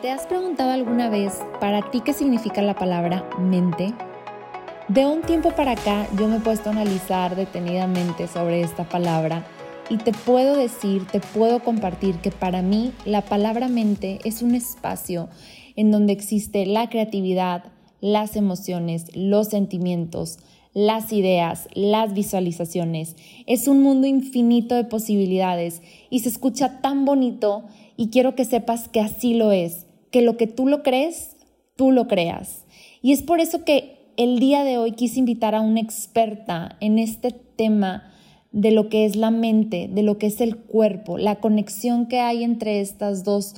¿Te has preguntado alguna vez para ti qué significa la palabra mente? De un tiempo para acá yo me he puesto a analizar detenidamente sobre esta palabra y te puedo decir, te puedo compartir que para mí la palabra mente es un espacio en donde existe la creatividad, las emociones, los sentimientos, las ideas, las visualizaciones. Es un mundo infinito de posibilidades y se escucha tan bonito y quiero que sepas que así lo es que lo que tú lo crees, tú lo creas. Y es por eso que el día de hoy quise invitar a una experta en este tema de lo que es la mente, de lo que es el cuerpo, la conexión que hay entre estas dos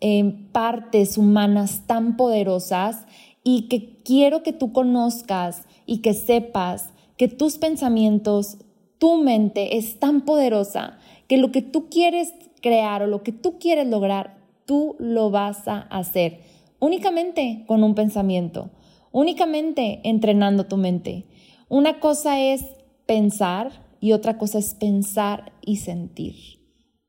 eh, partes humanas tan poderosas y que quiero que tú conozcas y que sepas que tus pensamientos, tu mente es tan poderosa que lo que tú quieres crear o lo que tú quieres lograr tú lo vas a hacer únicamente con un pensamiento, únicamente entrenando tu mente. Una cosa es pensar y otra cosa es pensar y sentir.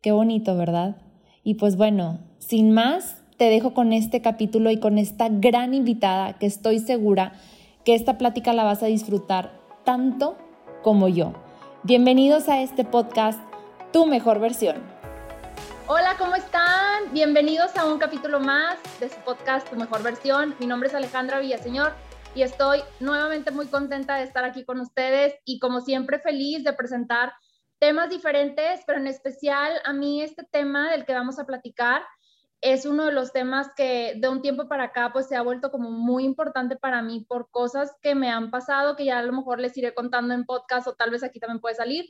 Qué bonito, ¿verdad? Y pues bueno, sin más, te dejo con este capítulo y con esta gran invitada que estoy segura que esta plática la vas a disfrutar tanto como yo. Bienvenidos a este podcast, Tu mejor versión. Hola, ¿cómo están? Bienvenidos a un capítulo más de su podcast Tu Mejor Versión. Mi nombre es Alejandra Villaseñor y estoy nuevamente muy contenta de estar aquí con ustedes y como siempre feliz de presentar temas diferentes, pero en especial a mí este tema del que vamos a platicar es uno de los temas que de un tiempo para acá pues se ha vuelto como muy importante para mí por cosas que me han pasado que ya a lo mejor les iré contando en podcast o tal vez aquí también puede salir,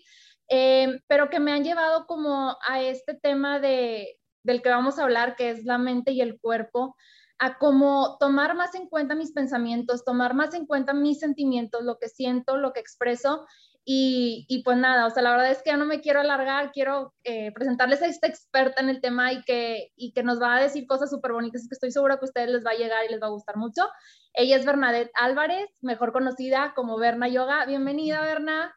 eh, pero que me han llevado como a este tema de, del que vamos a hablar, que es la mente y el cuerpo, a como tomar más en cuenta mis pensamientos, tomar más en cuenta mis sentimientos, lo que siento, lo que expreso. Y, y pues nada, o sea, la verdad es que ya no me quiero alargar, quiero eh, presentarles a esta experta en el tema y que, y que nos va a decir cosas súper bonitas que estoy segura que a ustedes les va a llegar y les va a gustar mucho. Ella es Bernadette Álvarez, mejor conocida como Berna Yoga. Bienvenida, Berna.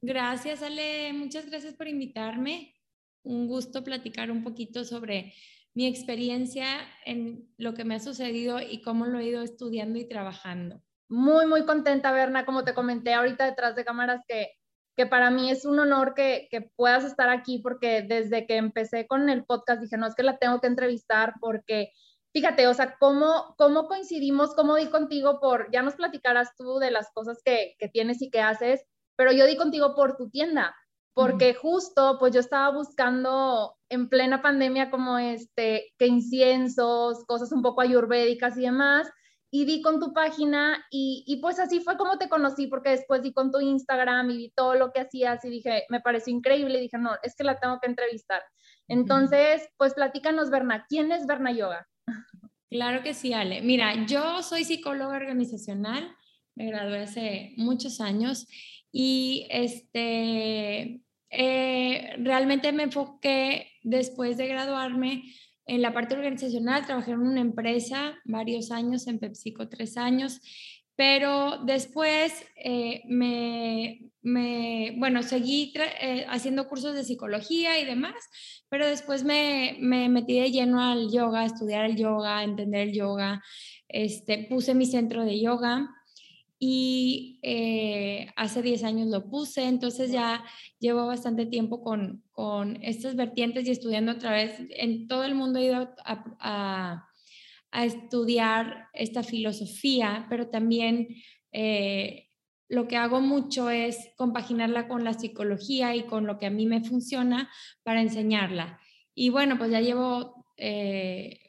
Gracias, Ale. Muchas gracias por invitarme. Un gusto platicar un poquito sobre mi experiencia en lo que me ha sucedido y cómo lo he ido estudiando y trabajando. Muy, muy contenta, Berna, como te comenté ahorita detrás de cámaras, que, que para mí es un honor que, que puedas estar aquí porque desde que empecé con el podcast dije, no, es que la tengo que entrevistar porque fíjate, o sea, cómo, cómo coincidimos, cómo di contigo por, ya nos platicarás tú de las cosas que, que tienes y que haces, pero yo di contigo por tu tienda, porque justo pues yo estaba buscando en plena pandemia como este, que inciensos, cosas un poco ayurvédicas y demás, y di con tu página y, y, pues así fue como te conocí, porque después di con tu Instagram y vi todo lo que hacías y dije, me pareció increíble y dije, no, es que la tengo que entrevistar. Entonces, pues platícanos, Berna, ¿quién es Berna Yoga? Claro que sí, Ale. Mira, yo soy psicóloga organizacional, me gradué hace muchos años y este, eh, realmente me enfoqué después de graduarme en la parte organizacional, trabajé en una empresa varios años, en PepsiCo tres años, pero después eh, me, me, bueno, seguí eh, haciendo cursos de psicología y demás, pero después me, me, metí de lleno al yoga, estudiar el yoga, entender el yoga, este, puse mi centro de yoga y eh, hace 10 años lo puse, entonces ya llevo bastante tiempo con, con estas vertientes y estudiando otra vez. En todo el mundo he ido a, a, estudiar esta filosofía, pero también eh, lo que hago mucho es compaginarla con la psicología y con lo que a mí me funciona para enseñarla. Y bueno, pues ya llevo eh,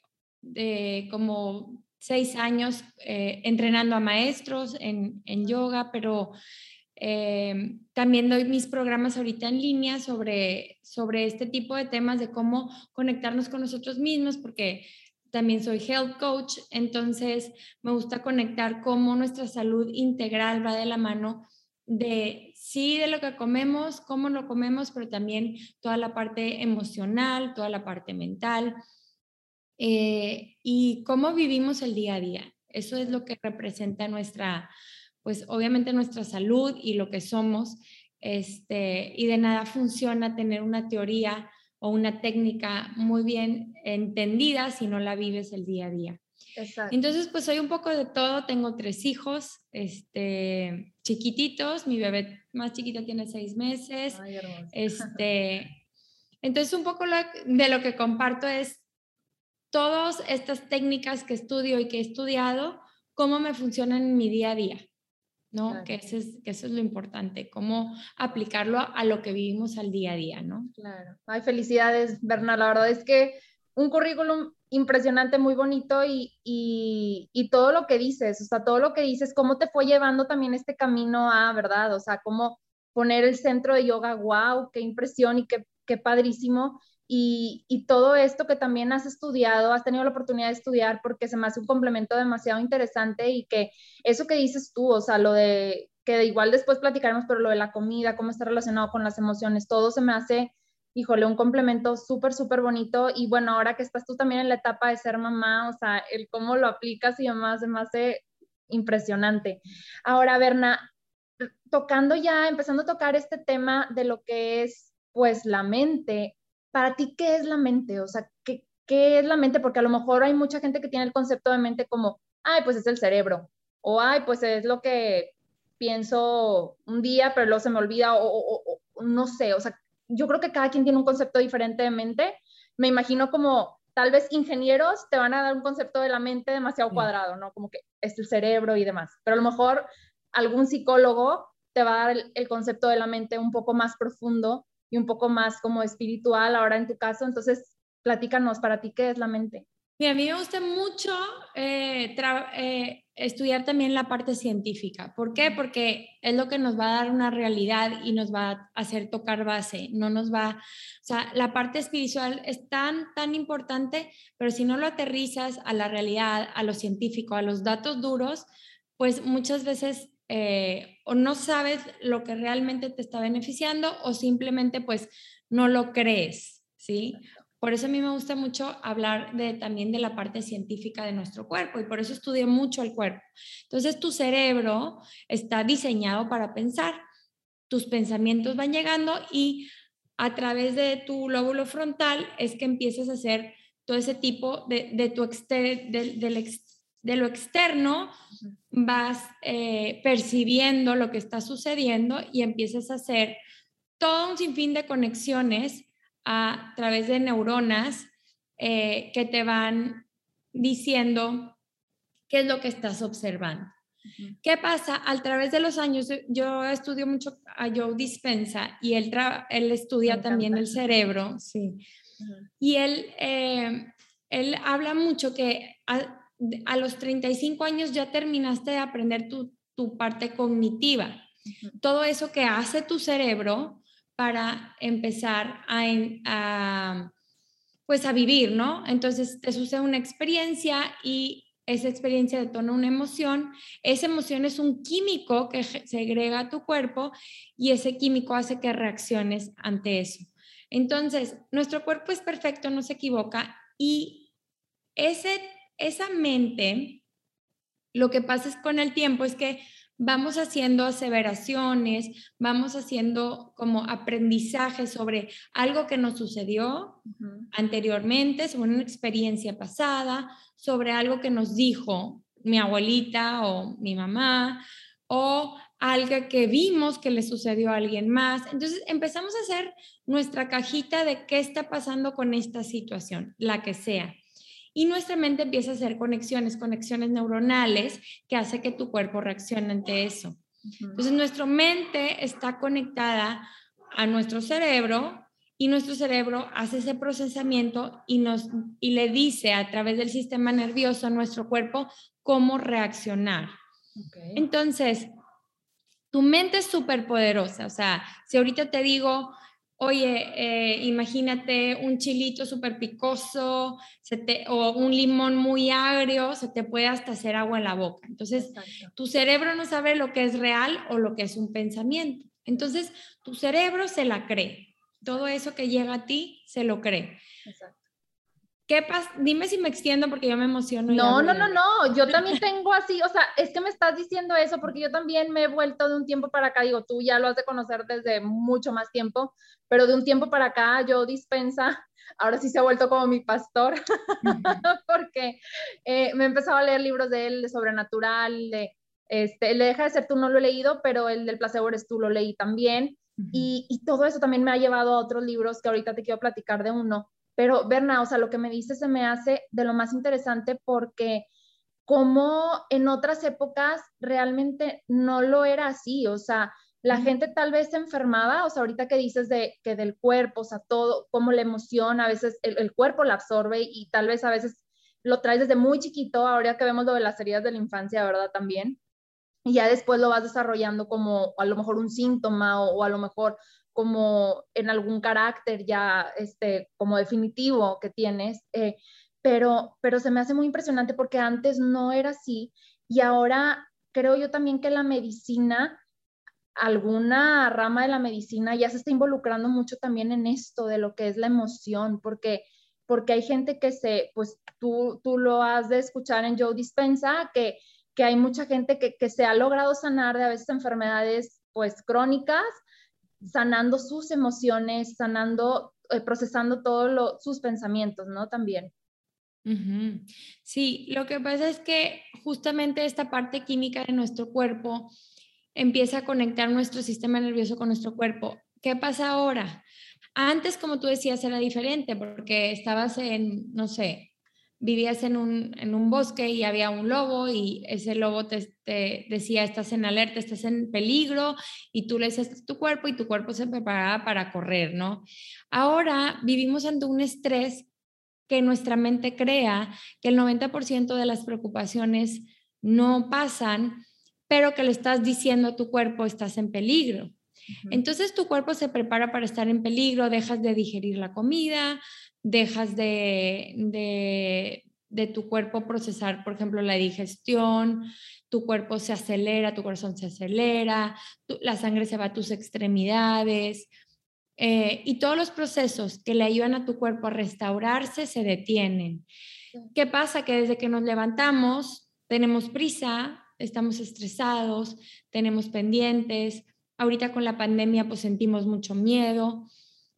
de como seis años eh, entrenando a maestros en, yoga, pero eh, también doy mis programas ahorita en línea sobre, sobre este tipo de temas de cómo conectarnos con nosotros mismos, porque también soy health coach, entonces me gusta conectar cómo nuestra salud integral va de la mano de sí de lo que comemos, cómo lo comemos, pero también toda la parte emocional, toda la parte mental. Eh, y cómo vivimos el día a día. Eso es lo que representa nuestra, pues obviamente nuestra salud y lo que somos. Este, y de nada funciona tener una teoría o una técnica muy bien entendida si no la vives el día a día. Entonces, pues soy un poco de todo. Tengo tres hijos, este, chiquititos. Mi bebé más chiquita tiene seis meses. este, entonces, un poco de lo que comparto es todas estas técnicas que estudio y que he estudiado, cómo me funcionan en mi día a día. ¿no? Que, eso es, que eso es lo importante, cómo aplicarlo a, lo que vivimos al día a día, ¿no? Claro. Ay, felicidades, Bernal. La verdad es que un currículum impresionante, muy bonito y, y, y, todo lo que dices, o sea, todo lo que dices, cómo te fue llevando también este camino a, ¿verdad? O sea, cómo poner el centro de yoga, wow, qué impresión y qué, qué padrísimo. Y, y, todo esto que también has estudiado, has tenido la oportunidad de estudiar porque se me hace un complemento demasiado interesante y que eso que dices tú, o sea, lo de que igual después platicaremos, pero lo de la comida, cómo está relacionado con las emociones, todo se me hace híjole, un complemento súper, súper bonito. Y bueno, ahora que estás tú también en la etapa de ser mamá, o sea, el cómo lo aplicas y demás, se me hace impresionante. Ahora, Berna, tocando ya, empezando a tocar este tema de lo que es, pues, la mente, para ti, ¿qué es la mente? O sea, ¿qué, qué es la mente? Porque a lo mejor hay mucha gente que tiene el concepto de mente como, ay, pues es el cerebro, o ay, pues es lo que pienso un día, pero luego se me olvida, o, o no sé, o sea, yo creo que cada quien tiene un concepto diferente de mente. Me imagino como tal vez ingenieros te van a dar un concepto de la mente demasiado cuadrado, ¿no? Como que es el cerebro y demás. Pero a lo mejor algún psicólogo te va a dar el, concepto de la mente un poco más profundo y un poco más como espiritual ahora en tu caso. Entonces, platícanos, para ti, ¿qué es la mente? a mí me gusta mucho eh, eh, estudiar también la parte científica. ¿Por qué? Porque es lo que nos va a dar una realidad y nos va a hacer tocar base. No nos va, o sea, la parte espiritual es tan, tan importante, pero si no lo aterrizas a la realidad, a lo científico, a los datos duros, pues muchas veces eh, o no sabes lo que realmente te está beneficiando o simplemente pues no lo crees, ¿sí? Por eso a mí me gusta mucho hablar de, también de la parte científica de nuestro cuerpo y por eso estudio mucho el cuerpo. Entonces tu cerebro está diseñado para pensar, tus pensamientos van llegando y a través de tu lóbulo frontal es que empiezas a hacer todo ese tipo de, de tu de, de, lo externo, vas eh, percibiendo lo que está sucediendo y empiezas a hacer todo un sinfín de conexiones a través de neuronas eh, que te van diciendo qué es lo que estás observando. ¿Qué pasa? A través de los años, yo estudio mucho a Joe Dispensa y él, él estudia también el cerebro, sí. Y él, eh, él habla mucho que a, a, los 35 años ya terminaste de aprender tu, tu parte cognitiva. Todo eso que hace tu cerebro para empezar a, pues a vivir, ¿no? Entonces te sucede una experiencia y esa experiencia detona una emoción, esa emoción es un químico que segrega a tu cuerpo y ese químico hace que reacciones ante eso. Entonces, nuestro cuerpo es perfecto, no se equivoca y ese, esa mente, lo que pasa es con el tiempo es que vamos haciendo aseveraciones, vamos haciendo como aprendizaje sobre algo que nos sucedió anteriormente, sobre una experiencia pasada, sobre algo que nos dijo mi abuelita o mi mamá, o algo que vimos que le sucedió a alguien más. Entonces empezamos a hacer nuestra cajita de qué está pasando con esta situación, la que sea y nuestra mente empieza a hacer conexiones, conexiones neuronales que hace que tu cuerpo reaccione ante eso. Entonces, nuestra mente está conectada a nuestro cerebro y nuestro cerebro hace ese procesamiento y, nos, y le dice a través del sistema nervioso a nuestro cuerpo cómo reaccionar. Entonces, tu mente es súper poderosa. O sea, si ahorita te digo, oye, eh, imagínate un chilito súper picoso o un limón muy agrio, se te puede hasta hacer agua en la boca. Entonces, tu cerebro no sabe lo que es real o lo que es un pensamiento. Entonces, tu cerebro se la cree. Todo eso que llega a ti se lo cree. ¿Qué pasa? Dime si me extiendo porque yo me emociono. No, no, no, no, yo también tengo así, o sea, es que me estás diciendo eso porque yo también me he vuelto de un tiempo para acá, digo, tú ya lo has de conocer desde mucho más tiempo, pero de un tiempo para acá yo dispensa, ahora sí se ha vuelto como mi pastor, porque eh, me he empezado a leer libros de él, de sobrenatural, de, este, el de Deja de ser tú no lo he leído, pero el del placebo eres tú lo leí también, y, y todo eso también me ha llevado a otros libros que ahorita te quiero platicar de uno pero Berna, o sea, lo que me dice se me hace de lo más interesante porque como en otras épocas realmente no lo era así, o sea, la gente tal vez se enfermaba, o sea, ahorita que dices de que del cuerpo, o sea, todo, como la emoción, a veces el, cuerpo la absorbe y, tal vez a veces lo traes desde muy chiquito, ahora que vemos lo de las heridas de la infancia, ¿verdad? También. Y ya después lo vas desarrollando como a lo mejor un síntoma o a lo mejor como en algún carácter ya este, como definitivo que tienes, eh, pero, pero se me hace muy impresionante porque antes no era así y ahora creo yo también que la medicina, alguna rama de la medicina ya se está involucrando mucho también en esto de lo que es la emoción, porque porque hay gente que se, pues tú, tú lo has de escuchar en Joe Dispensa, que, que hay mucha gente que, que se ha logrado sanar de a veces enfermedades pues crónicas sanando sus emociones, sanando, eh, procesando todos sus pensamientos, ¿no? También. Sí, lo que pasa es que justamente esta parte química de nuestro cuerpo empieza a conectar nuestro sistema nervioso con nuestro cuerpo. ¿Qué pasa ahora? Antes, como tú decías, era diferente porque estabas en, no sé, vivías en un, en un bosque y había un lobo y ese lobo te, decía, estás en alerta, estás en peligro y tú le decías a tu cuerpo y tu cuerpo se preparaba para correr, ¿no? Ahora vivimos ante un estrés que nuestra mente crea, que el 90% de las preocupaciones no pasan, pero que le estás diciendo a tu cuerpo, estás en peligro. Entonces tu cuerpo se prepara para estar en peligro, dejas de digerir la comida, dejas de, de, tu cuerpo procesar, por ejemplo, la digestión, tu cuerpo se acelera, tu corazón se acelera, la sangre se va a tus extremidades. Eh, y todos los procesos que le ayudan a tu cuerpo a restaurarse se detienen. ¿Qué pasa? Que desde que nos levantamos tenemos prisa, estamos estresados, tenemos pendientes. Ahorita con la pandemia pues sentimos mucho miedo.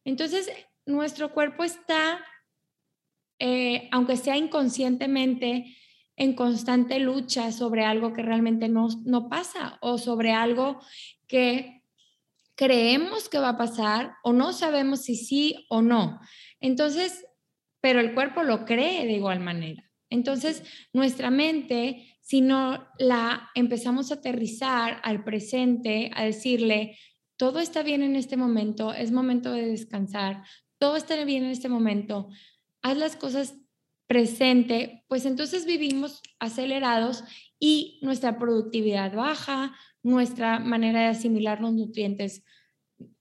Entonces nuestro cuerpo está, eh, aunque sea inconscientemente, en constante lucha sobre algo que realmente no, no pasa o sobre algo que creemos que va a pasar o no sabemos si sí o no. Entonces, pero el cuerpo lo cree de igual manera. Entonces, nuestra mente, si no la empezamos a aterrizar al presente, a decirle, todo está bien en este momento, es momento de descansar, todo está bien en este momento, haz las cosas presente, pues entonces vivimos acelerados y nuestra productividad baja, nuestra manera de asimilar los nutrientes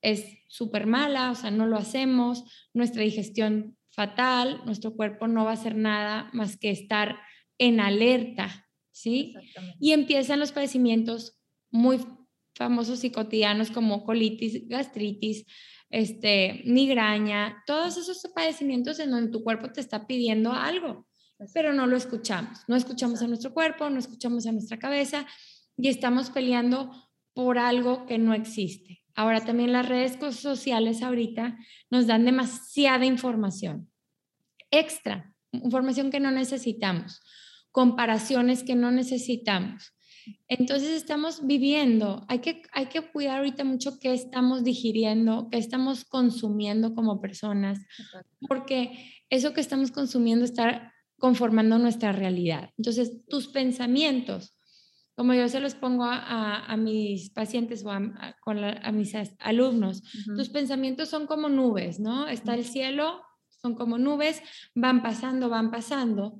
es súper mala, o sea, no lo hacemos, nuestra digestión fatal, nuestro cuerpo no va a hacer nada más que estar en alerta, ¿sí? Y empiezan los padecimientos muy famosos y cotidianos como colitis, gastritis, este, migraña, todos esos padecimientos en donde tu cuerpo te está pidiendo algo, pero no lo escuchamos. No escuchamos a nuestro cuerpo, no escuchamos a nuestra cabeza y estamos peleando por algo que no existe. Ahora también las redes sociales ahorita nos dan demasiada información extra, información que no necesitamos, comparaciones que no necesitamos. Entonces estamos viviendo, hay que, hay que cuidar ahorita mucho qué estamos digiriendo, qué estamos consumiendo como personas, porque eso que estamos consumiendo está conformando nuestra realidad. Entonces, tus pensamientos, como yo se los pongo a, mis pacientes o a, a mis alumnos, tus pensamientos son como nubes, ¿no? Está el cielo, son como nubes, van pasando, van pasando.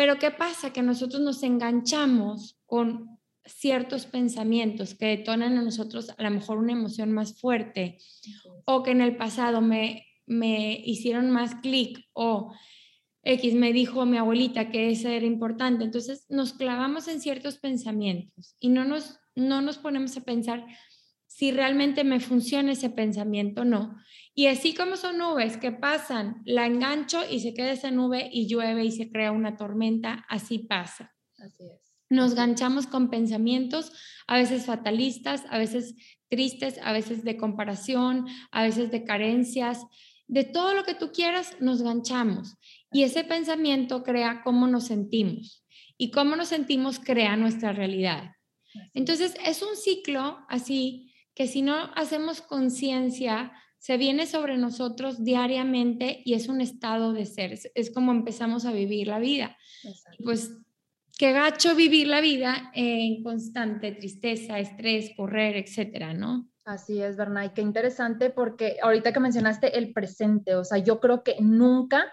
Pero ¿qué pasa? Que nosotros nos enganchamos con ciertos pensamientos que detonan en nosotros a lo mejor una emoción más fuerte o que en el pasado me, me hicieron más clic o X me dijo mi abuelita que eso era importante. Entonces nos clavamos en ciertos pensamientos y no nos, no nos ponemos a pensar si realmente me funciona ese pensamiento o no. Y así como son nubes que pasan, la engancho y se queda esa nube y llueve y se crea una tormenta, así pasa. Así es. Nos ganchamos con pensamientos, a veces fatalistas, a veces tristes, a veces de comparación, a veces de carencias. De todo lo que tú quieras, nos ganchamos. Y ese pensamiento crea cómo nos sentimos. Y cómo nos sentimos crea nuestra realidad. Entonces, es un ciclo así que si no hacemos conciencia, se viene sobre nosotros diariamente y es un estado de ser. Es, como empezamos a vivir la vida. Pues qué gacho vivir la vida en constante tristeza, estrés, correr, etcétera, ¿no? Así es, Bernay, qué interesante porque ahorita que mencionaste el presente, o sea, yo creo que nunca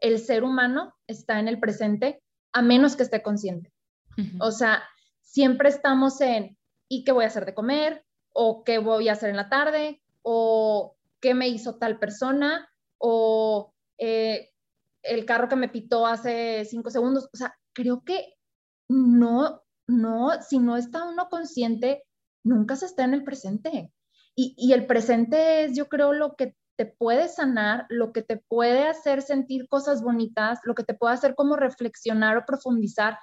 el ser humano está en el presente a menos que esté consciente. O sea, siempre estamos en, ¿y qué voy a hacer de comer? ¿O qué voy a hacer en la tarde? ¿O qué me hizo tal persona? ¿O eh, el carro que me pitó hace cinco segundos? O sea, creo que no, no, si no está uno consciente, nunca se está en el presente. Y, y el presente es, yo creo, lo que te puede sanar, lo que te puede hacer sentir cosas bonitas, lo que te puede hacer como reflexionar o profundizar.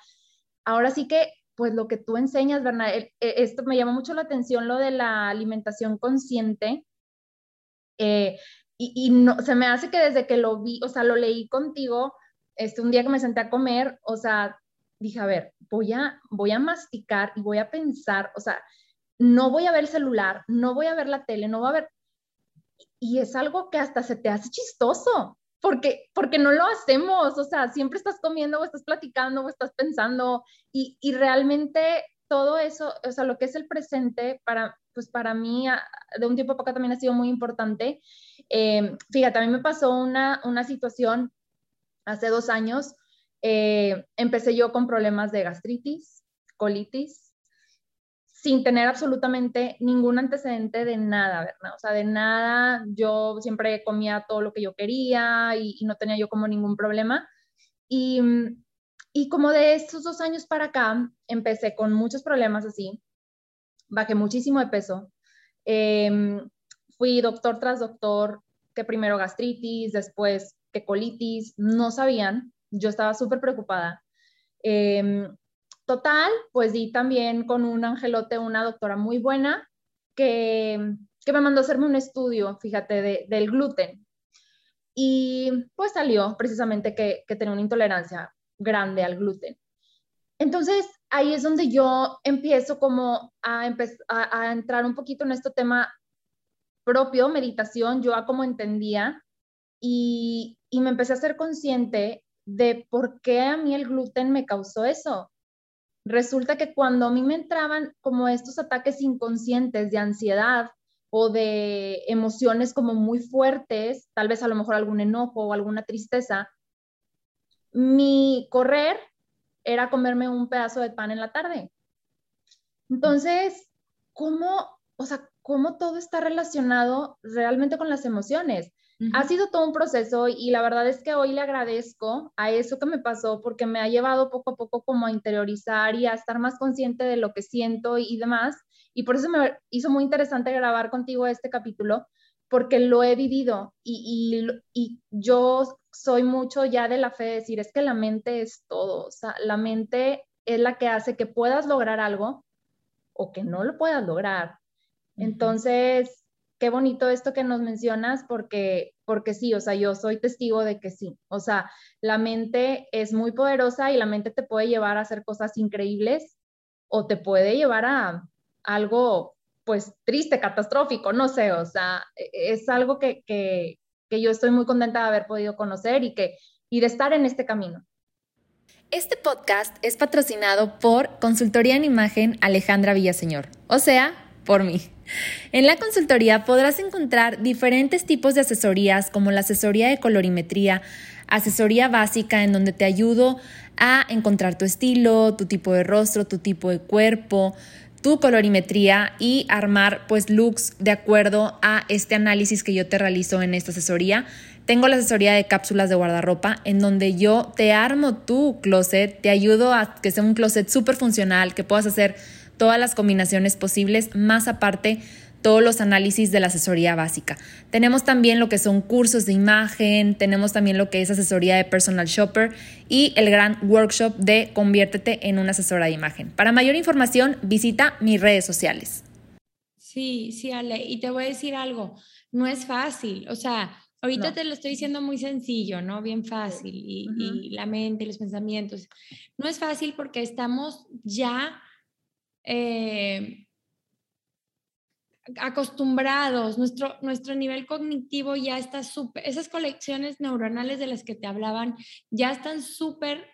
Ahora sí que, pues lo que tú enseñas, Bernard, e, esto me llama mucho la atención, lo de la alimentación consciente. Eh, y, no, se me hace que desde que lo vi, o sea, lo leí contigo, este, un día que me senté a comer, o sea, dije, a ver, voy a, voy a masticar y voy a pensar, o sea, no voy a ver el celular, no voy a ver la tele, no voy a ver y es algo que hasta se te hace chistoso, porque, porque no lo hacemos, o sea, siempre estás comiendo o estás platicando o estás pensando y, y realmente todo eso, o sea, lo que es el presente, para, pues para mí, de un tiempo para acá también ha sido muy importante. Eh, fíjate, a mí me pasó una, una situación hace dos años, eh, empecé yo con problemas de gastritis, colitis, sin tener absolutamente ningún antecedente de nada, ¿verdad? O sea, de nada, yo siempre comía todo lo que yo quería y, no tenía yo como ningún problema. Y, y como de estos dos años para acá, empecé con muchos problemas así, bajé muchísimo de peso, em, fui doctor tras doctor, que primero gastritis, después que colitis, no sabían, yo estaba súper preocupada. Eh, Total, pues di también con un angelote, una doctora muy buena, que, que me mandó a hacerme un estudio, fíjate, del gluten. Y pues salió precisamente que, que tenía una intolerancia grande al gluten. Entonces, ahí es donde yo empiezo como a, a, a, entrar un poquito en este tema propio, meditación, yo a como entendía, y, y me empecé a ser consciente de por qué a mí el gluten me causó eso. Resulta que cuando a mí me entraban como estos ataques inconscientes de ansiedad o de emociones como muy fuertes, tal vez a lo mejor algún enojo o alguna tristeza, mi correr era comerme un pedazo de pan en la tarde. Entonces, ¿cómo, o sea, cómo todo está relacionado realmente con las emociones? Ha sido todo un proceso y la verdad es que hoy le agradezco a eso que me pasó porque me ha llevado poco a poco como a interiorizar y a estar más consciente de lo que siento y, demás. Y por eso me hizo muy interesante grabar contigo este capítulo porque lo he vivido y, y, yo soy mucho ya de la fe de decir, es que la mente es todo, o sea, la mente es la que hace que puedas lograr algo o que no lo puedas lograr. Entonces, qué bonito esto que nos mencionas porque, porque sí, o sea, yo soy testigo de que sí. O sea, la mente es muy poderosa y la mente te puede llevar a hacer cosas increíbles o te puede llevar a algo, pues, triste, catastrófico, no sé, o sea, e, es algo que, que, que yo estoy muy contenta de haber podido conocer y, que, y de estar en este camino. Este podcast es patrocinado por Consultoría en Imagen Alejandra Villaseñor, o sea, por mí. En la consultoría podrás encontrar diferentes tipos de asesorías como la asesoría de colorimetría, asesoría básica en donde te ayudo a encontrar tu estilo, tu tipo de rostro, tu tipo de cuerpo, tu colorimetría y armar pues looks de acuerdo a este análisis que yo te realizo en esta asesoría. Tengo la asesoría de cápsulas de guardarropa en donde yo te armo tu closet, te ayudo a que sea un closet súper funcional, que puedas hacer todas las combinaciones posibles, más aparte todos los análisis de la asesoría básica. Tenemos también lo que son cursos de imagen, tenemos también lo que es asesoría de personal shopper y el gran workshop de conviértete en una asesora de imagen. Para mayor información, visita mis redes sociales. Sí, sí, Ale, y te voy a decir algo, no es fácil, o sea, ahorita te lo estoy diciendo muy sencillo, ¿no? Bien fácil, y, y la mente, los pensamientos. No es fácil porque estamos ya eh, acostumbrados, nuestro, nuestro nivel cognitivo ya está súper, esas colecciones neuronales de las que te hablaban ya están súper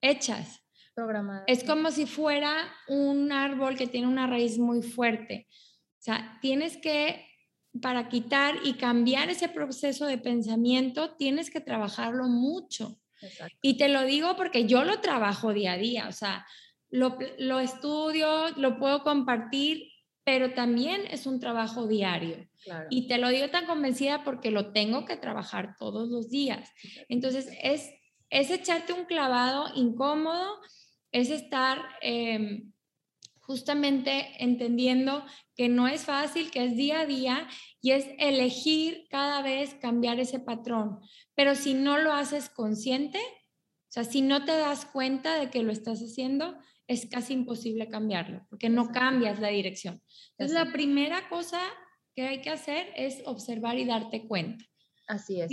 hechas. Programadas. Es como si fuera un árbol que tiene una raíz muy fuerte. O sea, tienes que, para quitar y cambiar ese proceso de pensamiento, tienes que trabajarlo mucho. Y te lo digo porque yo lo trabajo día a día. O sea, lo, estudio, lo puedo compartir, pero también es un trabajo diario. Y te lo digo tan convencida porque lo tengo que trabajar todos los días. Entonces, es, es echarte un clavado incómodo, es estar em, justamente entendiendo que no es fácil, que es día a día y es elegir cada vez cambiar ese patrón. Pero si no lo haces consciente, o sea, si no te das cuenta de que lo estás haciendo, es casi imposible cambiarlo, porque no cambias la dirección. Entonces, la primera cosa que hay que hacer es observar y darte cuenta. Así es.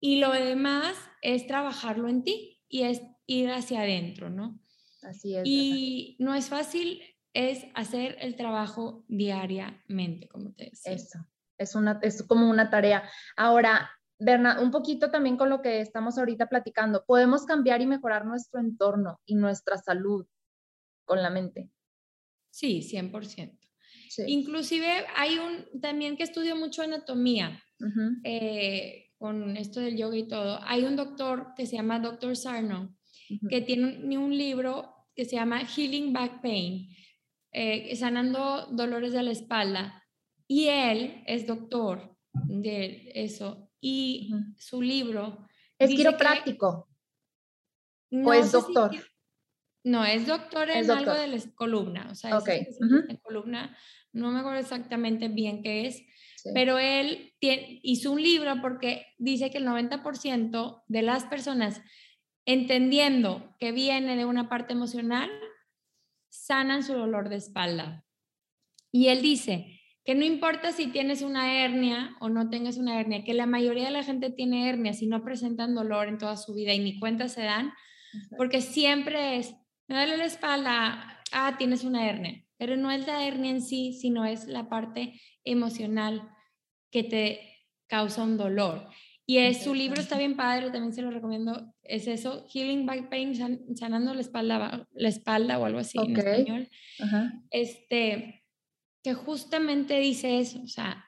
Y lo demás es trabajarlo en ti y es ir hacia adentro, ¿no? Así es. Y no es fácil, es hacer el trabajo diariamente, como te decía. Eso, es, una, es como una tarea. Ahora, Berna, un poquito también con lo que estamos ahorita platicando, podemos cambiar y mejorar nuestro entorno y nuestra salud con la mente. Sí, 100%. Inclusive hay un también que estudio mucho anatomía eh, con esto del yoga y todo. Hay un doctor que se llama Dr. Sarno que tiene un, libro que se llama Healing Back Pain, eh, sanando dolores de la espalda. Y él es doctor de eso. Y su libro... ¿Es quiropráctico? ¿O es doctor? No, es doctor en algo de la columna, o sea, es en columna, no me acuerdo exactamente bien qué es, pero él hizo un libro porque dice que el 90% de las personas, entendiendo que viene de una parte emocional, sanan su dolor de espalda. Y él dice que no importa si tienes una hernia o no tengas una hernia, que la mayoría de la gente tiene hernias y no presentan dolor en toda su vida y ni cuenta se dan, porque siempre es me duele la espalda, ah, tienes una hernia, pero no es la hernia en sí, sino es la parte emocional que te causa un dolor. Y es, su libro está bien padre, también se lo recomiendo, es eso, Healing Back Pain, sanando la espalda, la espalda o algo así en español. Este, que justamente dice eso, o sea,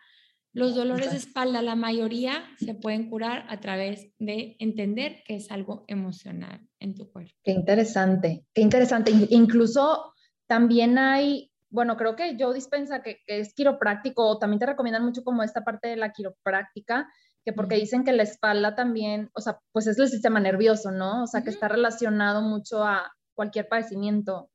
los dolores de espalda, la mayoría se pueden curar a través de entender que es algo emocional en tu cuerpo. Qué interesante, qué interesante. Incluso también hay, bueno, creo que yo dispensa que, es quiropráctico, también te recomiendan mucho como esta parte de la quiropráctica, que porque dicen que la espalda también, o sea, pues es el sistema nervioso, ¿no? O sea, que está relacionado mucho a cualquier padecimiento.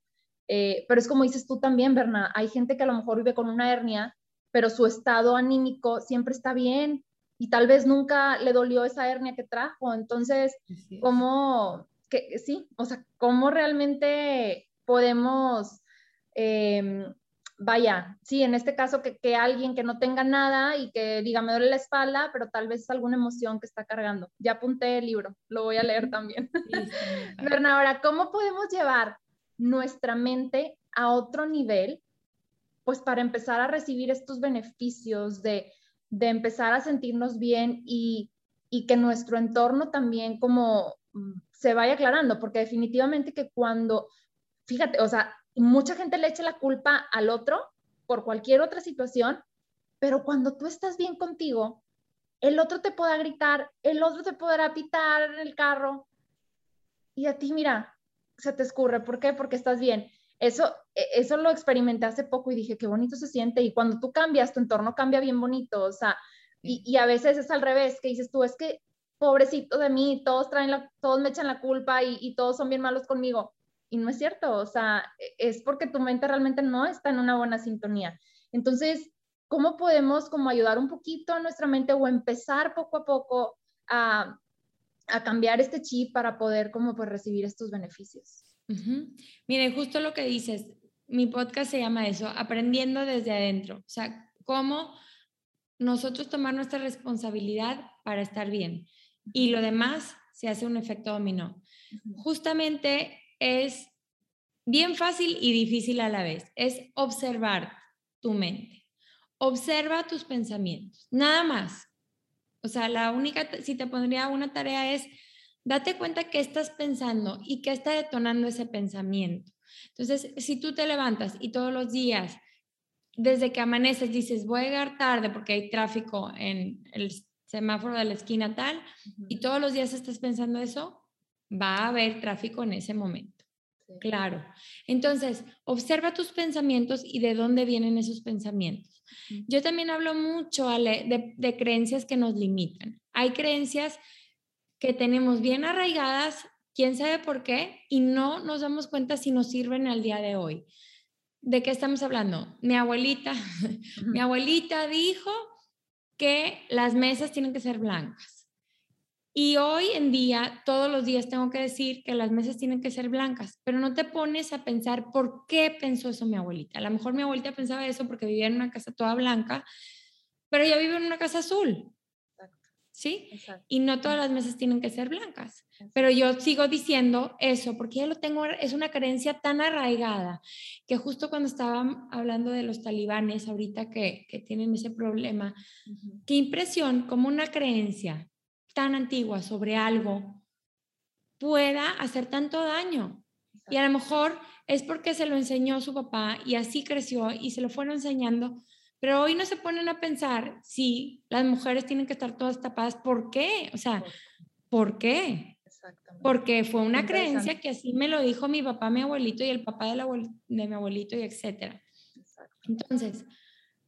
Eh, pero es como dices tú también, Berna, hay gente que a lo mejor vive con una hernia pero su estado anímico siempre está bien y tal vez nunca le dolió esa hernia que trajo. Entonces, ¿cómo, que, sí, o sea, cómo realmente podemos, em, vaya, sí, en este caso que, que, alguien que no tenga nada y que diga, me duele la espalda, pero tal vez es alguna emoción que está cargando. Ya apunté el libro, lo voy a leer también. Ahora, ¿cómo podemos llevar nuestra mente a otro nivel pues para empezar a recibir estos beneficios de, empezar a sentirnos bien y, que nuestro entorno también como mm, se vaya aclarando, porque definitivamente que cuando, fíjate, o sea, mucha gente le echa la culpa al otro por cualquier otra situación, pero cuando tú estás bien contigo, el otro te podrá gritar, el otro te podrá pitar en el carro y a ti, mira, se te escurre. ¿Por qué? Porque estás bien. Eso, e, eso lo experimenté hace poco y dije, qué bonito se siente. Y cuando tú cambias, tu entorno cambia bien bonito. O sea, y, a veces es al revés, que dices tú, es que pobrecito de mí, todos, traen la, todos me echan la culpa y, y todos son bien malos conmigo. Y no es cierto, o sea, e, es porque tu mente realmente no está en una buena sintonía. Entonces, ¿cómo podemos como ayudar un poquito a nuestra mente o empezar poco a poco a, a cambiar este chip para poder como pues recibir estos beneficios? Mire, justo lo que dices, mi podcast se llama eso, aprendiendo desde adentro, o sea, cómo nosotros tomar nuestra responsabilidad para estar bien y lo demás se hace un efecto dominó. Justamente es bien fácil y difícil a la vez, es observar tu mente. Observa tus pensamientos, nada más. O sea, la única, si te pondría una tarea es, date cuenta qué estás pensando y qué está detonando ese pensamiento. Entonces, si tú te levantas y todos los días, desde que amaneces, dices, voy a llegar tarde porque hay tráfico en el semáforo de la esquina tal, y todos los días estás pensando eso, va a haber tráfico en ese momento. Claro. Entonces, observa tus pensamientos y de dónde vienen esos pensamientos. Yo también hablo mucho, Ale, de, creencias que nos limitan. Hay creencias que tenemos bien arraigadas, quién sabe por qué, y no nos damos cuenta si nos sirven al día de hoy. ¿De qué estamos hablando? Mi abuelita, mi abuelita dijo que las mesas tienen que ser blancas. Y hoy en día, todos los días tengo que decir que las mesas tienen que ser blancas, pero no te pones a pensar por qué pensó eso mi abuelita. A lo mejor mi abuelita pensaba eso porque vivía en una casa toda blanca, pero ella vive en una casa azul. ¿Sí? Y no todas las mesas tienen que ser blancas. Pero yo sigo diciendo eso porque ya lo tengo, es una creencia tan arraigada que justo cuando estaba hablando de los talibanes ahorita que, que tienen ese problema, qué impresión como una creencia tan antigua sobre algo pueda hacer tanto daño. Y a lo mejor es porque se lo enseñó su papá y así creció y se lo fueron enseñando, pero hoy no se ponen a pensar si las mujeres tienen que estar todas tapadas, ¿por qué? O sea, ¿por qué? Porque fue una creencia que así me lo dijo mi papá, mi abuelito y el papá de, de mi abuelito y etcétera. Entonces,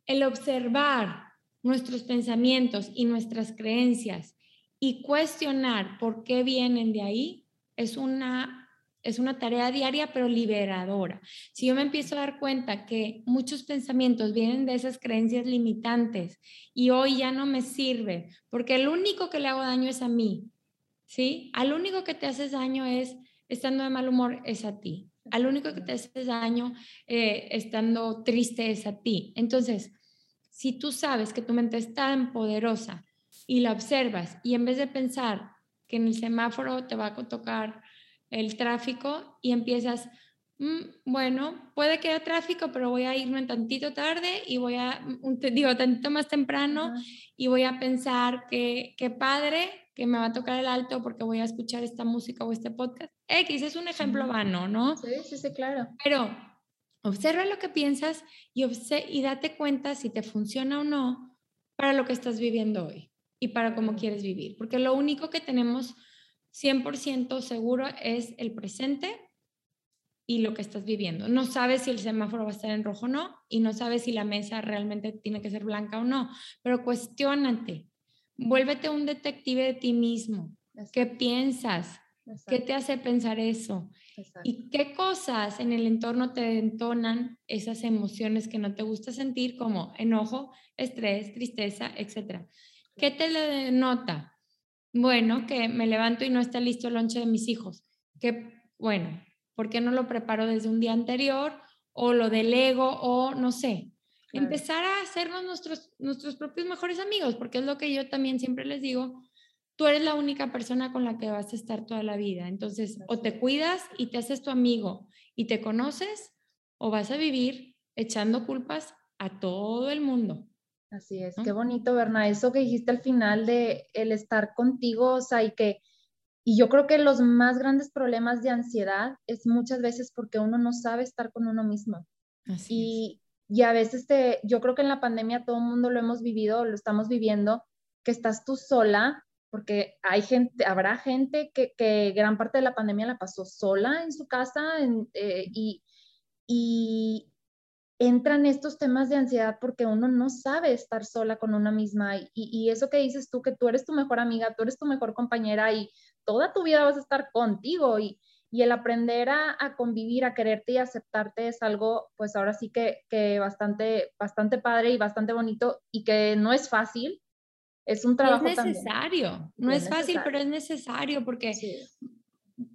el observar nuestros pensamientos y nuestras creencias y cuestionar por qué vienen de ahí es una, es una tarea diaria, pero liberadora. Si yo me empiezo a dar cuenta que muchos pensamientos vienen de esas creencias limitantes y hoy ya no me sirve, porque el único que le hago daño es a mí, ¿sí? Al único que te haces daño es estando de mal humor es a ti. Al único que te haces daño eh, estando triste es a ti. Entonces, si tú sabes que tu mente es tan poderosa y la observas y en vez de pensar que en el semáforo te va a tocar el tráfico y empiezas, mm, bueno, puede que haya tráfico, pero voy a irme un tantito tarde y voy a, digo, tantito más temprano y voy a pensar que, qué padre que me va a tocar el alto porque voy a escuchar esta música o este podcast. X es un ejemplo vano, ¿no? Sí, sí, sí, claro. Pero observa lo que piensas y, y date cuenta si te funciona o no para lo que estás viviendo hoy y para cómo quieres vivir. Porque lo único que tenemos 100% seguro es el presente y lo que estás viviendo. No sabes si el semáforo va a estar en rojo o no y no sabes si la mesa realmente tiene que ser blanca o no, pero cuestionate. Vuélvete un detective de ti mismo. ¿Qué piensas? ¿Qué te hace pensar eso? ¿Y qué cosas en el entorno te entonan esas emociones que no te gusta sentir como enojo, estrés, tristeza, etcétera? ¿Qué te denota? Bueno, que me levanto y no está listo el lonche de mis hijos. Que, bueno, ¿por qué no lo preparo desde un día anterior? O lo delego, o no sé. Empezar a hacernos nuestros, nuestros propios mejores amigos, porque es lo que yo también siempre les digo. Tú eres la única persona con la que vas a estar toda la vida. Entonces, o te cuidas y te haces tu amigo y te conoces, o vas a vivir echando culpas a todo el mundo. Así es, qué bonito, Berna, eso que dijiste al final de el estar contigo, o sea, y que, y yo creo que los más grandes problemas de ansiedad es muchas veces porque uno no sabe estar con uno mismo. Así y, y a veces te, yo creo que en la pandemia todo el mundo lo hemos vivido, lo estamos viviendo, que estás tú sola, porque hay gente, habrá gente que, que gran parte de la pandemia la pasó sola en su casa eh, y, y, entran estos temas de ansiedad porque uno no sabe estar sola con una misma y, eso que dices tú, que tú eres tu mejor amiga, tú eres tu mejor compañera y toda tu vida vas a estar contigo y, y el aprender a, convivir, a quererte y aceptarte es algo, pues ahora sí que, que, bastante, bastante padre y bastante bonito y que no es fácil. Es un trabajo. Es necesario, no es, fácil, pero es necesario porque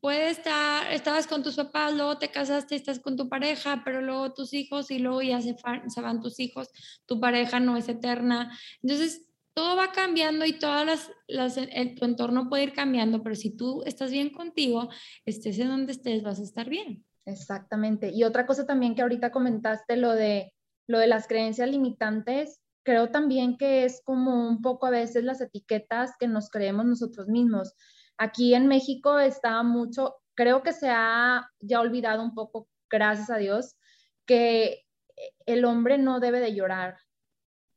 puede estar, estabas con tus papás, luego te casaste, estás con tu pareja, pero luego tus hijos y luego ya se, se van tus hijos, tu pareja no es eterna. Entonces, todo va cambiando y todas las, las el, tu entorno puede ir cambiando, pero si tú estás bien contigo, estés en donde estés, vas a estar bien. Exactamente. Y otra cosa también que ahorita comentaste, lo de, lo de las creencias limitantes, creo también que es como un poco a veces las etiquetas que nos creemos nosotros mismos. Aquí en México está mucho, creo que se ha ya olvidado un poco, gracias a Dios, que el hombre no debe de llorar,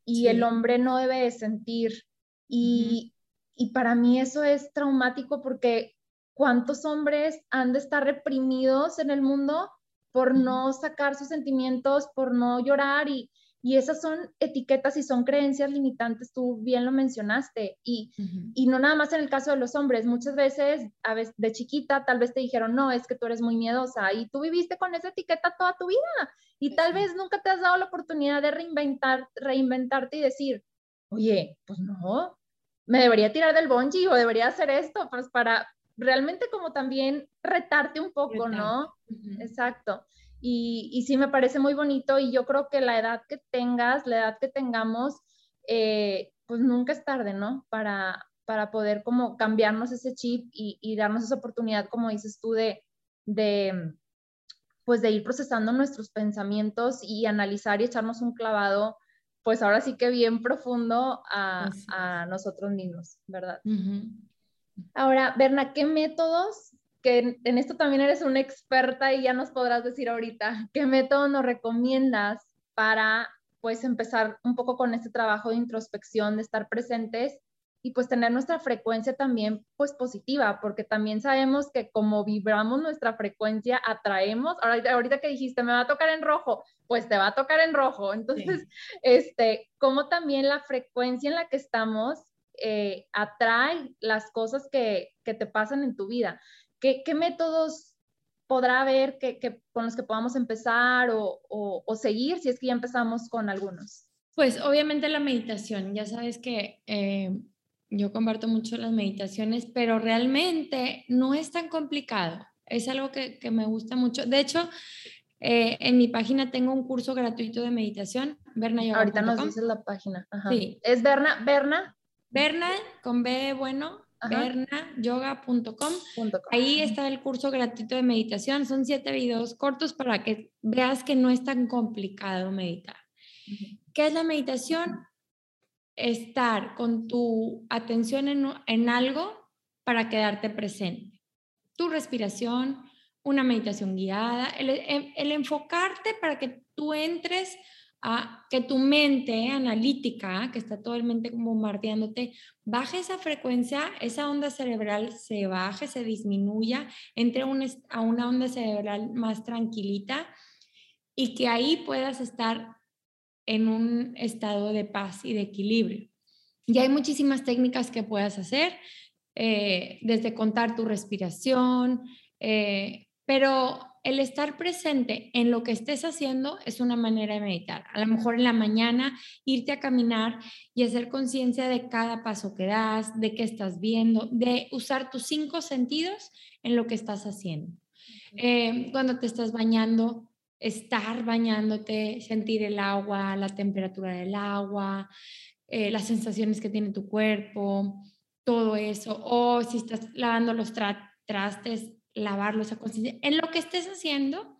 y el hombre no debe de sentir. Y, y para mí eso es traumático porque ¿cuántos hombres han de estar reprimidos en el mundo por no sacar sus sentimientos, por no llorar? Y, y esas son etiquetas y son creencias limitantes, tú bien lo mencionaste. Y, y no nada más en el caso de los hombres, muchas veces, a veces de chiquita, tal vez te dijeron, no, es que tú eres muy miedosa y tú viviste con esa etiqueta toda tu vida. Y tal vez nunca te has dado la oportunidad de reinventar, reinventarte y decir, oye, pues no, me debería tirar del bungee o debería hacer esto, pues para realmente como también retarte un poco, ¿no? Exacto. Y, sí me parece muy bonito y yo creo que la edad que tengas, la edad que tengamos, eh, pues nunca es tarde, ¿no? Para, para poder como cambiarnos ese chip y, darnos esa oportunidad, como dices tú, de, de, pues de ir procesando nuestros pensamientos y analizar y echarnos un clavado, pues ahora sí que bien profundo a, a nosotros mismos, ¿verdad? Ahora, Berna, ¿qué métodos que en, esto también eres una experta y ya nos podrás decir ahorita, ¿qué método nos recomiendas para pues empezar un poco con este trabajo de introspección, de estar presentes y pues tener nuestra frecuencia también pues positiva, porque también sabemos que como vibramos nuestra frecuencia, atraemos, ahorita, ahorita que dijiste, me va a tocar en rojo, pues te va a tocar en rojo. Entonces, este, como también la frecuencia en la que estamos eh, atrae las cosas que, que te pasan en tu vida. ¿Qué, métodos podrá haber que, con los que podamos empezar o, seguir si es que ya empezamos con algunos? Pues obviamente la meditación, ya sabes que eh, yo comparto mucho las meditaciones, pero realmente no es tan complicado. Es algo que, me gusta mucho. De hecho, eh, en mi página tengo un curso gratuito de meditación, Berna Ahorita nos dices la página. Sí. ¿Es Berna? Berna. Berna con B bueno, bernayoga.com. Ahí está el curso gratuito de meditación. Son siete videos cortos para que veas que no es tan complicado meditar. ¿Qué es la meditación? Estar con tu atención en, algo para quedarte presente. Tu respiración, una meditación guiada, el enfocarte para que tú entres a que tu mente analítica, que está totalmente bombardeándote, baje esa frecuencia, esa onda cerebral se baje, se disminuya, entre a una onda cerebral más tranquilita y que ahí puedas estar en un estado de paz y de equilibrio. Y hay muchísimas técnicas que puedas hacer, eh, desde contar tu respiración, eh, pero el estar presente en lo que estés haciendo es una manera de meditar. A lo mejor en la mañana irte a caminar y hacer conciencia de cada paso que das, de qué estás viendo, de usar tus cinco sentidos en lo que estás haciendo. Eh, cuando te estás bañando, estar bañándote, sentir el agua, la temperatura del agua, eh, las sensaciones que tiene tu cuerpo, todo eso. O si estás lavando los trastes, lavarlo, esa conciencia. En lo que estés haciendo,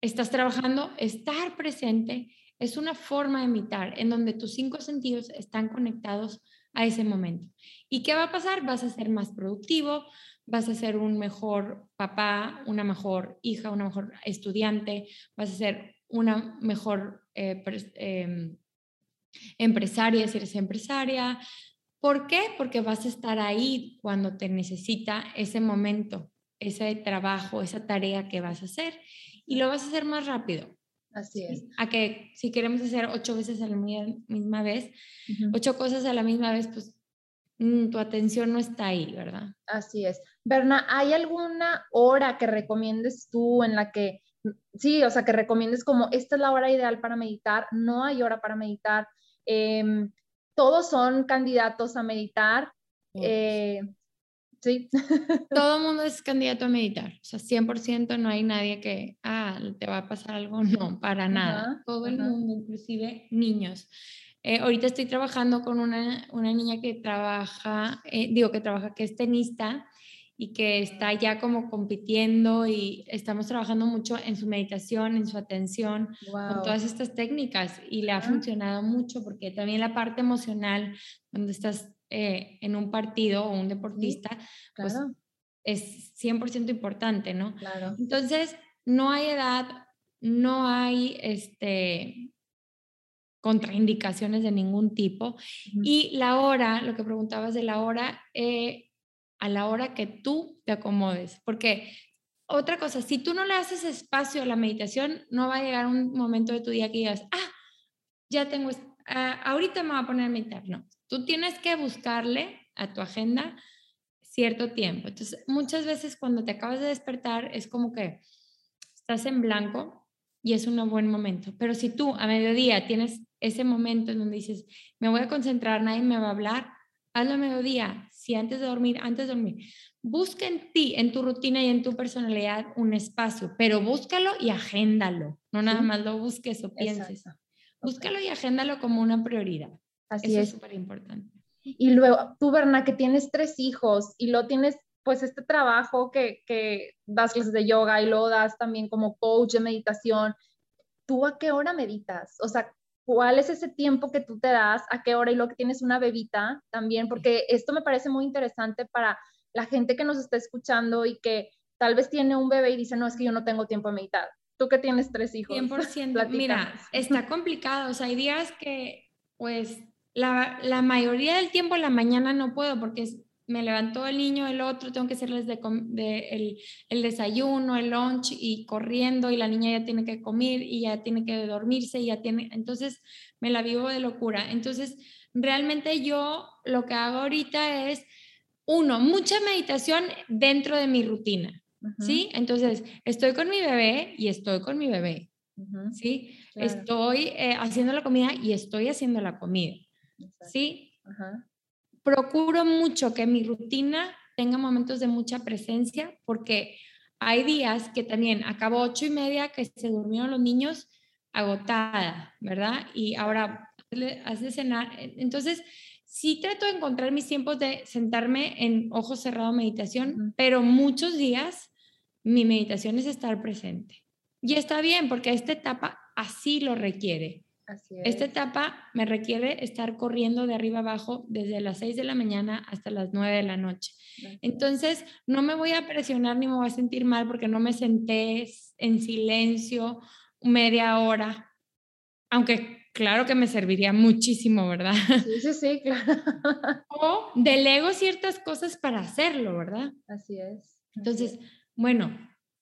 estás trabajando, estar presente es una forma de imitar en donde tus cinco sentidos están conectados a ese momento. ¿Y qué va a pasar? Vas a ser más productivo, vas a ser un mejor papá, una mejor hija, una mejor estudiante, vas a ser una mejor eh, em, empresaria si eres empresaria. ¿Por qué? Porque vas a estar ahí cuando te necesita ese momento ese trabajo, esa tarea que vas a hacer y lo vas a hacer más rápido. Así es. A que si queremos hacer ocho veces a la misma vez, ocho cosas a la misma vez, pues mm, tu atención no está ahí, ¿verdad? Así es. Berna, ¿hay alguna hora que recomiendes tú en la que, sí, o sea, que recomiendes como esta es la hora ideal para meditar? No hay hora para meditar. Em, todos son candidatos a meditar. Eh, sí. Todo el mundo es candidato a meditar. O sea, 100% no hay nadie que, ah, te va a pasar algo. No, para nada. Todo el mundo, inclusive niños. Eh, ahorita estoy trabajando con una, una niña que trabaja, eh, digo que trabaja, que es tenista y que está ya como compitiendo y estamos trabajando mucho en su meditación, en su atención, con todas estas técnicas y le ha funcionado mucho porque también la parte emocional, cuando estás eh, en un partido o un deportista, pues es 100% importante, ¿no? Claro. Entonces, no hay edad, no hay este contraindicaciones de ningún tipo. Y la hora, lo que preguntabas de la hora, eh, a la hora que tú te acomodes, porque otra cosa, si tú no le haces espacio a la meditación, no va a llegar un momento de tu día que digas, ah, ya tengo, ah, ahorita me voy a poner a meditar. No, tú tienes que buscarle a tu agenda cierto tiempo. Entonces, muchas veces cuando te acabas de despertar es como que estás en blanco y es un buen momento. Pero si tú a mediodía tienes ese momento en donde dices, me voy a concentrar, nadie me va a hablar, hazlo a mediodía, si antes de dormir, antes de dormir, busca en ti, en tu rutina y en tu personalidad un espacio, pero búscalo y agéndalo, no nada más lo busques o pienses. Búscalo y agéndalo como una prioridad. Así Eso es súper importante. Y luego, tú, Berna, que tienes tres hijos y lo tienes, pues, este trabajo que, que das clases de yoga y lo das también como coach de meditación, ¿tú a qué hora meditas? O sea, cuál es ese tiempo que tú te das, a qué hora y lo que tienes una bebita también, porque esto me parece muy interesante para la gente que nos está escuchando y que tal vez tiene un bebé y dice, no, es que yo no tengo tiempo de meditar. Tú que tienes tres hijos. 100%. Mira, está complicado. O sea, hay días que, pues, la, la mayoría del tiempo en la mañana no puedo porque es me levantó el niño, el otro, tengo que hacerles de, el, el, desayuno, el lunch y corriendo y la niña ya tiene que comer y ya tiene que dormirse y ya tiene, entonces me la vivo de locura. Entonces, realmente yo lo que hago ahorita es, uno, mucha meditación dentro de mi rutina, ¿sí? Entonces, estoy con mi bebé y estoy con mi bebé, ¿sí? Estoy eh, haciendo la comida y estoy haciendo la comida, ¿sí? Ajá procuro mucho que mi rutina tenga momentos de mucha presencia porque hay días que también acabo ocho y media que se durmieron los niños agotada, ¿verdad? Y ahora hace cenar. Entonces, sí trato de encontrar mis tiempos de sentarme en ojos cerrados meditación, pero muchos días mi meditación es estar presente. Y está bien porque esta etapa así lo requiere. Esta etapa me requiere estar corriendo de arriba abajo desde las 6 de la mañana hasta las 9 de la noche. Entonces, no me voy a presionar ni me voy a sentir mal porque no me senté en silencio media hora, aunque claro que me serviría muchísimo, ¿verdad? Sí, sí, sí, claro. O delego ciertas cosas para hacerlo, ¿verdad? Así es. Entonces, bueno,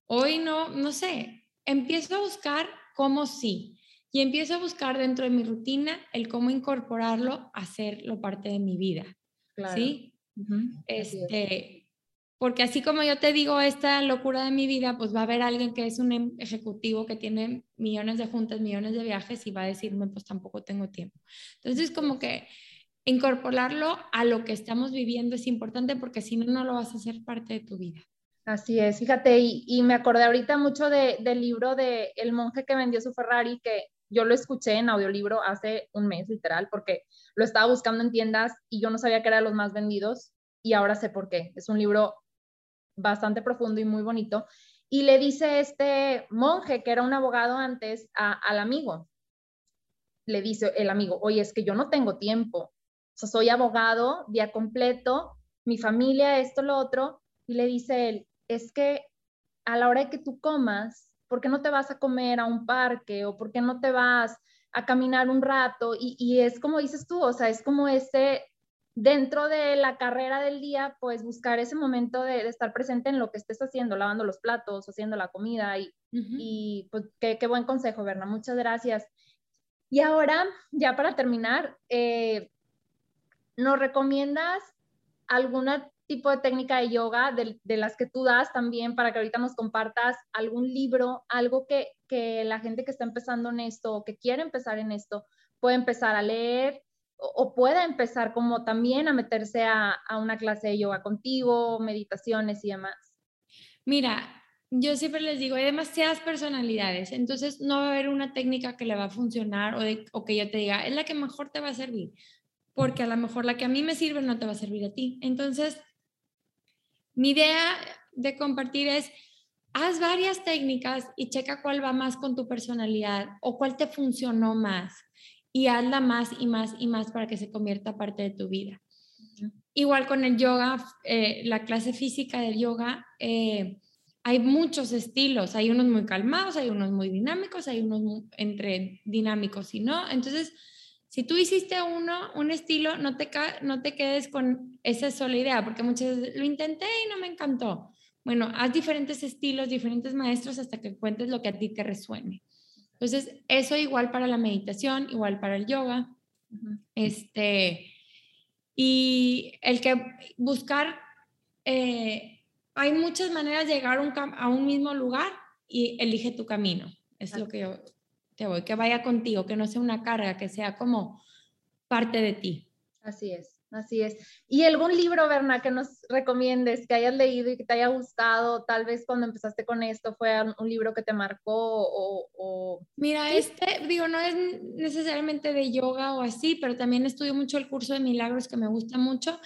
hoy no, no sé, empiezo a buscar cómo sí y empiezo a buscar dentro de mi rutina el cómo incorporarlo, hacerlo parte de mi vida. ¿Sí? este, porque así como yo te digo esta locura de mi vida, pues va a haber alguien que es un em, ejecutivo que tiene millones de juntas, millones de viajes y va a decirme, pues tampoco tengo tiempo. Entonces, como que incorporarlo a lo que estamos viviendo es importante porque si no, no lo vas a hacer parte de tu vida. Así es, fíjate, y, me acordé ahorita mucho del libro de El monje que vendió su Ferrari, que yo lo escuché en audiolibro hace un mes, literal, porque lo estaba buscando en tiendas y yo no sabía que era de los más vendidos y ahora sé por qué. Es un libro bastante profundo y muy bonito. Y le dice este monje, que era un abogado antes, al amigo, le dice el amigo, oye, es que yo no tengo tiempo, soy abogado, día completo, mi familia, esto, lo otro, y le dice él, es que a la hora de que tú comas, ¿por qué no te vas a comer a un parque o por qué no te vas a caminar un rato? Y, es como dices tú, o sea, es como ese, dentro de la carrera del día, pues buscar ese momento de, estar presente en lo que estés haciendo, lavando los platos, haciendo la comida y, y pues qué, buen consejo, Berna, muchas gracias. Y ahora, ya para terminar, eh, ¿nos recomiendas algún tipo de técnica de yoga de, de, las que tú das también para que ahorita nos compartas algún libro, algo que, que la gente que está empezando en esto o que quiere empezar en esto puede empezar a leer o, o pueda empezar como también a meterse a, a una clase de yoga contigo, meditaciones y demás. Mira, yo siempre les digo, hay demasiadas personalidades, entonces no va a haber una técnica que le va a funcionar o, o, que yo te diga, es la que mejor te va a servir, porque a lo mejor la que a mí me sirve no te va a servir a ti. Entonces, mi idea de compartir es, haz varias técnicas y checa cuál va más con tu personalidad o cuál te funcionó más y hazla más y más y más para que se convierta parte de tu vida. Igual con el yoga, eh, la clase física del yoga. Eh, hay muchos estilos, hay unos muy calmados, hay unos muy dinámicos, hay unos entre dinámicos y no. Entonces, si tú hiciste uno, un estilo, no te, no te quedes con esa sola idea, porque muchas veces lo intenté y no me encantó. Bueno, haz diferentes estilos, diferentes maestros hasta que encuentres lo que a ti te resuene. Entonces, eso igual para la meditación, igual para el yoga. Este, y el que buscar eh, hay muchas maneras de llegar a un mismo lugar y elige tu camino. Es lo que yo te voy, que vaya contigo, que no sea una carga, que sea como parte de ti. Así es. Así es. ¿Y algún libro, Berna, que nos recomiendes, que hayas leído y que te haya gustado? Tal vez cuando empezaste con esto fue un libro que te marcó o... Mira, este, digo, no es necesariamente de yoga o así, pero también estudio mucho el curso de milagros que me gusta mucho.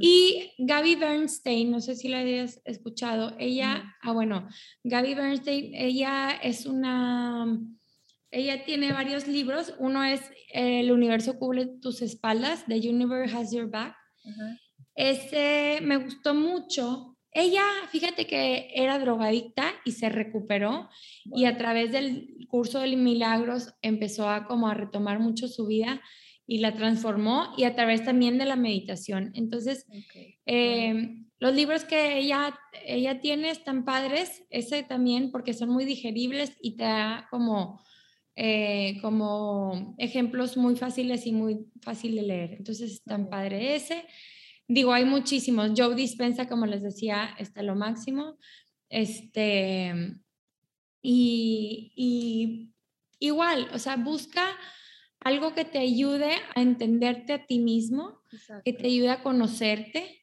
Y Gaby Bernstein, no sé si la hayas escuchado, ella, ah, bueno, Gaby Bernstein, ella es una ella tiene varios libros. Uno es El universo cubre tus espaldas, The Universe Has Your Back. Ese me gustó mucho. Ella, fíjate que era drogadicta y se recuperó y a través del curso de milagros empezó a como a retomar mucho su vida y la transformó y a través también de la meditación. Entonces, em, los libros que ella, ella tiene están padres, ese también porque son muy digeribles y te da como eh, como ejemplos muy fáciles y muy fácil de leer. Entonces, es tan padre ese. Digo, hay muchísimos. Joe Dispensa, como les decía, está lo máximo. Este, y, y igual, o sea, busca algo que te ayude a entenderte a ti mismo, que te ayude a conocerte,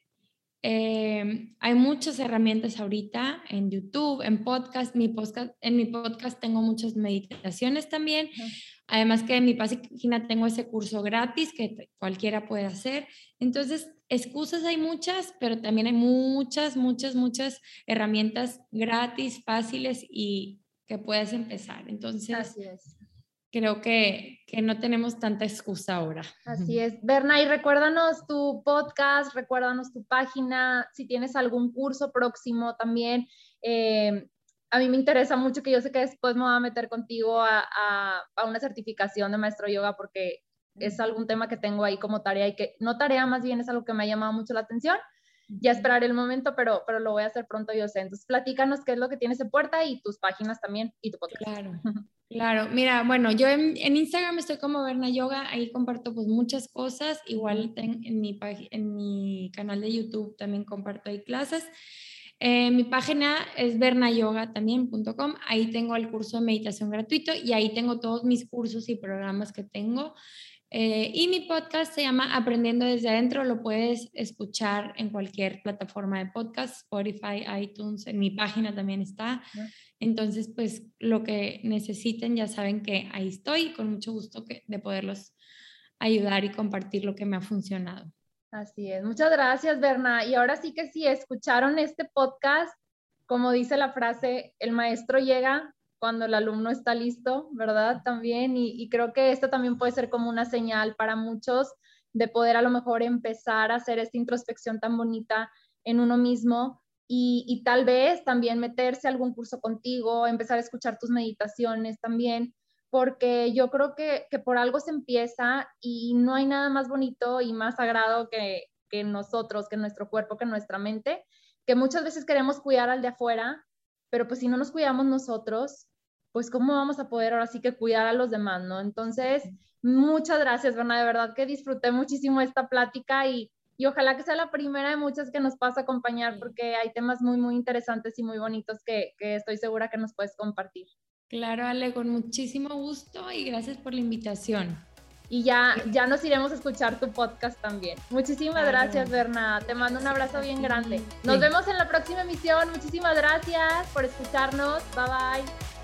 eh, hay muchas herramientas ahorita en YouTube, en podcast. Mi podcast. En mi podcast tengo muchas meditaciones también. Además que en mi página tengo ese curso gratis que cualquiera puede hacer. Entonces, excusas hay muchas, pero también hay muchas, muchas, muchas herramientas gratis, fáciles y que puedes empezar. Entonces, Así es creo que, que, no tenemos tanta excusa ahora. Así es. Berna, y recuérdanos tu podcast, recuérdanos tu página, si tienes algún curso próximo también. Eh, a mí me interesa mucho que yo sé que después me voy a meter contigo a, a, a una certificación de maestro yoga porque es algún tema que tengo ahí como tarea y que no tarea, más bien es algo que me ha llamado mucho la atención. Ya esperaré el momento, pero, pero lo voy a hacer pronto yo sé. Entonces, platícanos qué es lo que tienes en puerta y tus páginas también y tu podcast. Claro. Claro, mira, bueno, yo en, Instagram estoy como Berna Yoga, ahí comparto pues muchas cosas, igual en, mi, en mi canal de YouTube también comparto ahí clases. Eh, mi página es bernayoga.com, ahí tengo el curso de meditación gratuito y ahí tengo todos mis cursos y programas que tengo. Eh, y mi podcast se llama Aprendiendo desde adentro, lo puedes escuchar en cualquier plataforma de podcast, Spotify, iTunes, en mi página también está. Entonces, pues lo que necesiten ya saben que ahí estoy, con mucho gusto que, de poderlos ayudar y compartir lo que me ha funcionado. Así es, muchas gracias Berna. Y ahora sí que si escucharon este podcast, como dice la frase, el maestro llega cuando el alumno está listo, ¿verdad? También, y, creo que esto también puede ser como una señal para muchos de poder a lo mejor empezar a hacer esta introspección tan bonita en uno mismo y, tal vez también meterse a algún curso contigo, empezar a escuchar tus meditaciones también, porque yo creo que, que por algo se empieza y no hay nada más bonito y más sagrado que, que nosotros, que nuestro cuerpo, que nuestra mente, que muchas veces queremos cuidar al de afuera, pero pues si no nos cuidamos nosotros, pues cómo vamos a poder ahora sí que cuidar a los demás, ¿no? Entonces, muchas gracias, Berna, de verdad que disfruté muchísimo esta plática y, y ojalá que sea la primera de muchas que nos pasa a acompañar porque hay temas muy, muy interesantes y muy bonitos que, que estoy segura que nos puedes compartir. Claro, Ale, con muchísimo gusto y gracias por la invitación. Y ya, ya nos iremos a escuchar tu podcast también. Muchísimas gracias, Berna. Te mando un abrazo bien grande. Nos vemos en la próxima emisión. Muchísimas gracias por escucharnos. Bye bye.